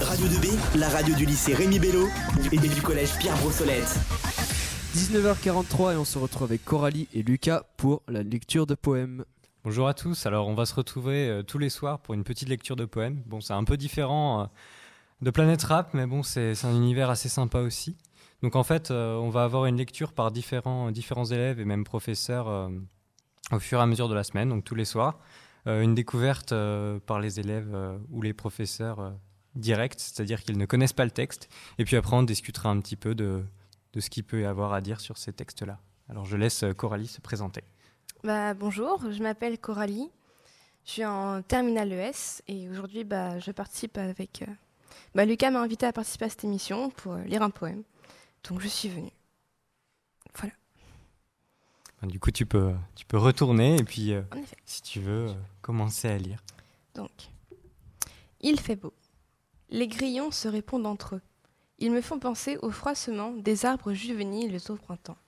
Radio 2B, la radio du lycée Rémi Bello et du collège Pierre Brossolette. 19h43 et on se retrouve avec Coralie et Lucas pour la lecture de poèmes. Bonjour à tous, alors on va se retrouver euh, tous les soirs pour une petite lecture de poèmes. Bon, c'est un peu différent euh, de Planète Rap, mais bon, c'est un univers assez sympa aussi. Donc en fait, euh, on va avoir une lecture par différents, différents élèves et même professeurs au fur et à mesure de la semaine, donc tous les soirs. Une découverte par les élèves ou les professeurs directs, c'est-à-dire qu'ils ne connaissent pas le texte. Et puis après, on discutera un petit peu de, de ce qu'il peut y avoir à dire sur ces textes-là. Alors je laisse euh, Coralie se présenter. Bah, bonjour, je m'appelle Coralie. Je suis en terminale ES et aujourd'hui bah, je participe avec. euh, bah, Lucas m'a invité à participer à cette émission pour euh, lire un poème. Donc je suis venue. Voilà, Du coup, tu peux, tu peux retourner et puis, euh, si tu veux, commencer à lire. Donc, il fait beau. Les grillons se répondent entre eux. Ils me font penser au froissement des arbres juvéniles au printemps.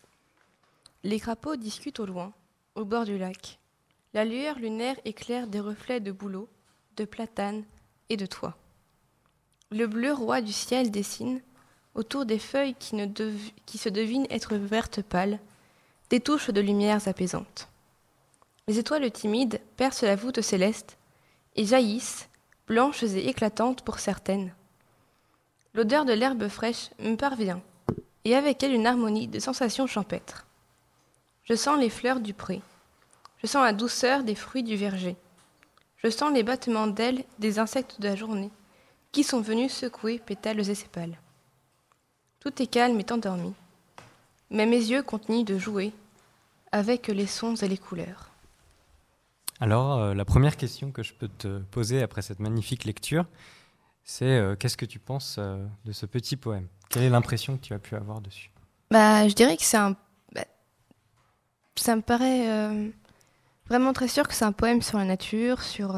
Les crapauds discutent au loin, au bord du lac. La lueur lunaire éclaire des reflets de bouleaux, de platanes et de toits. Le bleu roi du ciel dessine, autour des feuilles qui, qui se devinent être vertes pâles, des touches de lumières apaisantes. Les étoiles timides percent la voûte céleste et jaillissent, blanches et éclatantes pour certaines. L'odeur de l'herbe fraîche me parvient, et avec elle une harmonie de sensations champêtres. Je sens les fleurs du pré, je sens la douceur des fruits du verger, je sens les battements d'ailes des insectes de la journée, qui sont venus secouer pétales et sépales. Tout est calme et endormi, mais mes yeux continuent de jouer avec les sons et les couleurs. Alors, euh, la première question que je peux te poser après cette magnifique lecture, c'est euh, qu'est-ce que tu penses euh, de ce petit poème? Quelle est l'impression que tu as pu avoir dessus? Bah, je dirais que c'est un. bah, ça me paraît vraiment très sûr que c'est un poème sur la nature, sur,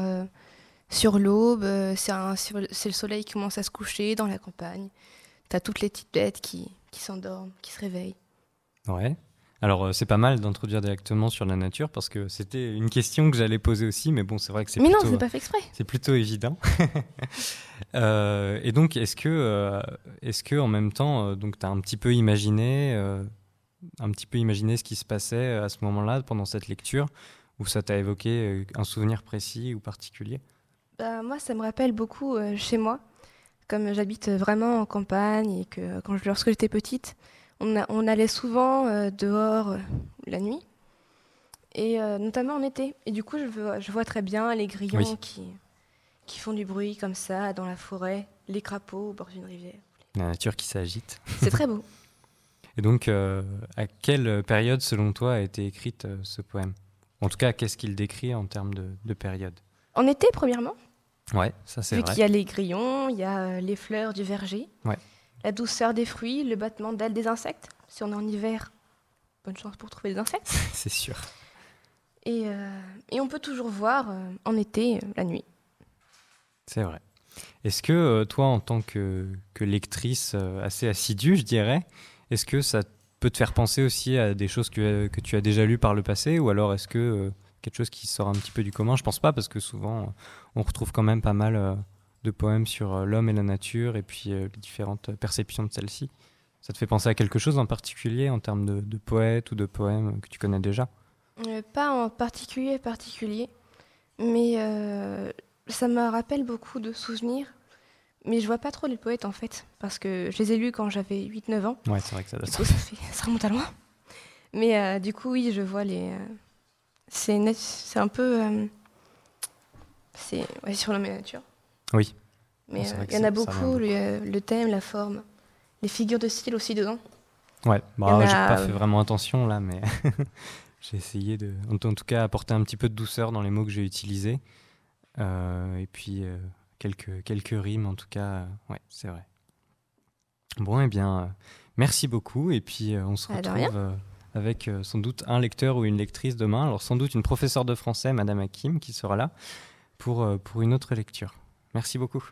sur l'aube. c'est, un- le- c'est le soleil qui commence à se coucher dans la campagne. T'as toutes les petites bêtes qui, qui s'endorment, qui se réveillent. Ouais. Alors, euh, c'est pas mal d'introduire directement sur la nature parce que c'était une question que j'allais poser aussi, mais bon, c'est vrai que c'est Mais non, plutôt, c'est pas fait exprès. c'est plutôt évident. Euh, et donc, est-ce que, euh, est-ce que en même temps, donc, tu as un petit peu imaginé, euh, un petit peu imaginé ce qui se passait à ce moment-là pendant cette lecture, ou ça t'a évoqué un souvenir précis ou particulier? Bah, moi, ça me rappelle beaucoup chez moi. Comme j'habite vraiment en campagne et que quand je, lorsque j'étais petite, on, a- on allait souvent euh, dehors euh, la nuit, et euh, notamment en été. Et du coup, je, vois- je vois très bien les grillons Oui. qui, qui font du bruit comme ça dans la forêt, les crapauds au bord d'une rivière. La nature qui s'agite. C'est très beau. Et donc, euh, à quelle période, selon toi, a été écrite euh, ce poème? En tout cas, qu'est-ce qu'il décrit en termes de, de période? En été, premièrement, Ouais, ça c'est vu vrai. qu'il y a les grillons, il y a les fleurs du verger, Ouais. La douceur des fruits, le battement d'ailes des insectes. Si on est en hiver, bonne chance pour trouver des insectes. C'est sûr. Et, euh, et on peut toujours voir euh, en été, euh, la nuit. C'est vrai. Est-ce que toi, en tant que, que lectrice assez assidue, je dirais, est-ce que ça peut te faire penser aussi à des choses que, que tu as déjà lues par le passé ou alors est-ce que quelque chose qui sort un petit peu du commun? Je pense pas parce que souvent on retrouve quand même pas mal de poèmes sur euh, l'homme et la nature et puis euh, les différentes perceptions de celle-ci. Ça te fait penser à quelque chose en particulier en termes de, de poète ou de poèmes que tu connais déjà? Euh, pas en particulier, particulier, mais euh, ça me rappelle beaucoup de souvenirs. Mais je vois pas trop les poètes en fait, parce que je les ai lus quand j'avais 8-9 ans. Ouais, c'est vrai que ça doit Du coup, ça, fait, ça remonte à loin. Mais euh, du coup, oui, je vois les. euh, c'est net- c'est un peu. euh, c'est ouais, sur l'homme et la nature. Oui. Mais euh, il y en a beaucoup, vient le, le thème, la forme, les figures de style aussi dedans. Ouais, bah, j'ai a, pas euh, fait vraiment attention là, mais j'ai essayé de, en, en tout cas, apporter un petit peu de douceur dans les mots que j'ai utilisés. Euh, et puis euh, quelques, quelques rimes, en tout cas, euh, ouais, c'est vrai. Bon, eh bien, euh, merci beaucoup. Et puis, euh, on se Ah, de retrouve euh, avec euh, sans doute un lecteur ou une lectrice demain. Alors, sans doute une professeure de français, Madame Hakim, qui sera là pour, euh, pour une autre lecture. Merci beaucoup.